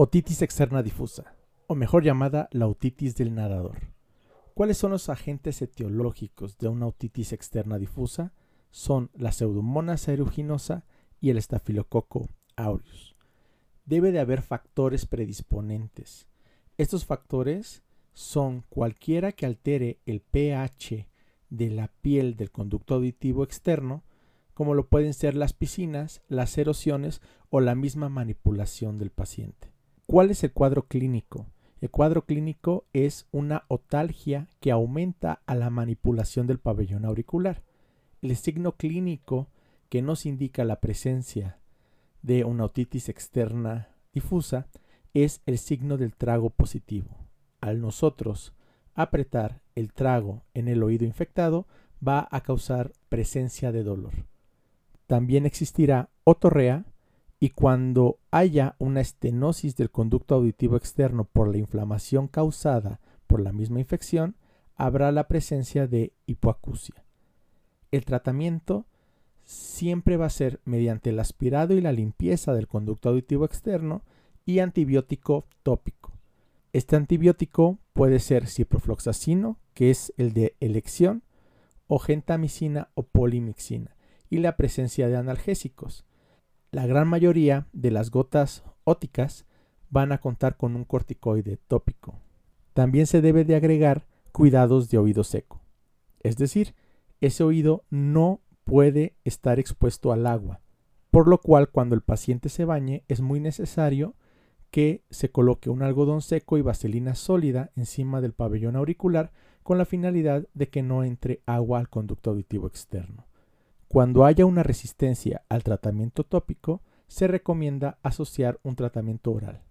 Otitis externa difusa, o mejor llamada la otitis del nadador. ¿Cuáles son los agentes etiológicos de una otitis externa difusa? Son la pseudomonas aeruginosa y el estafilococo aureus. Debe de haber factores predisponentes. Estos factores son cualquiera que altere el pH de la piel del conducto auditivo externo, como lo pueden ser las piscinas, las erosiones o la misma manipulación del paciente. ¿Cuál es el cuadro clínico? El cuadro clínico es una otalgia que aumenta a la manipulación del pabellón auricular. El signo clínico que nos indica la presencia de una otitis externa difusa es el signo del trago positivo. Al nosotros apretar el trago en el oído infectado va a causar presencia de dolor. También existirá otorrea y cuando haya una estenosis del conducto auditivo externo por la inflamación causada por la misma infección, habrá la presencia de hipoacusia. El tratamiento siempre va a ser mediante el aspirado y la limpieza del conducto auditivo externo y antibiótico tópico. Este antibiótico puede ser ciprofloxacino, que es el de elección, o gentamicina o polimixina, y la presencia de analgésicos. La gran mayoría de las gotas óticas van a contar con un corticoide tópico. También se debe de agregar cuidados de oído seco. Es decir, ese oído no puede estar expuesto al agua, por lo cual cuando el paciente se bañe es muy necesario que se coloque un algodón seco y vaselina sólida encima del pabellón auricular con la finalidad de que no entre agua al conducto auditivo externo. Cuando haya una resistencia al tratamiento tópico, se recomienda asociar un tratamiento oral.